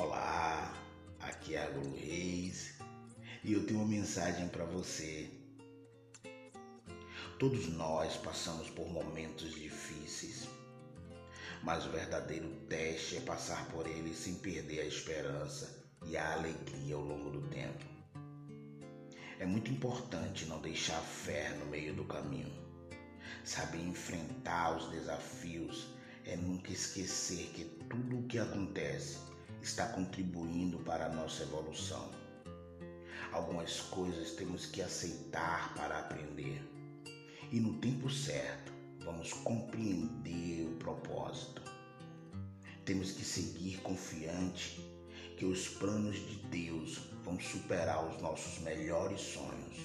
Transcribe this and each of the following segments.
Olá, aqui é Agro Reis e eu tenho uma mensagem para você. Todos nós passamos por momentos difíceis, mas o verdadeiro teste é passar por eles sem perder a esperança e a alegria ao longo do tempo. É muito importante não deixar a fé no meio do caminho. Saber enfrentar os desafios é nunca esquecer que tudo o que acontece está contribuindo para a nossa evolução. Algumas coisas temos que aceitar para aprender. E no tempo certo, vamos compreender o propósito. Temos que seguir confiante que os planos de Deus vão superar os nossos melhores sonhos.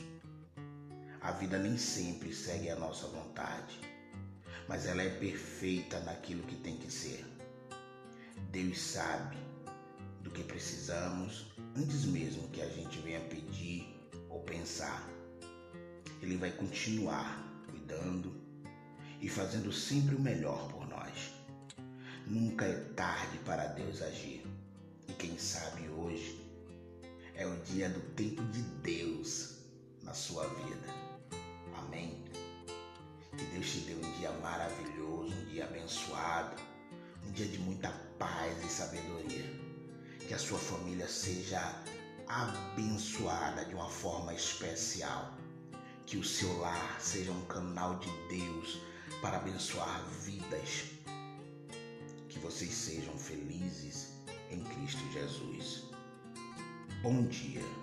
A vida nem sempre segue a nossa vontade, mas ela é perfeita naquilo que tem que ser. Deus sabe que precisamos antes mesmo que a gente venha pedir ou pensar. Ele vai continuar cuidando e fazendo sempre o melhor por nós. Nunca é tarde para Deus agir. E quem sabe hoje é o dia do tempo de Deus na sua vida. Amém? Que Deus te dê um dia maravilhoso, um dia abençoado, um dia de muita paz e sabedoria que a sua família seja abençoada de uma forma especial. Que o seu lar seja um canal de Deus para abençoar vidas. Que vocês sejam felizes em Cristo Jesus. Bom dia.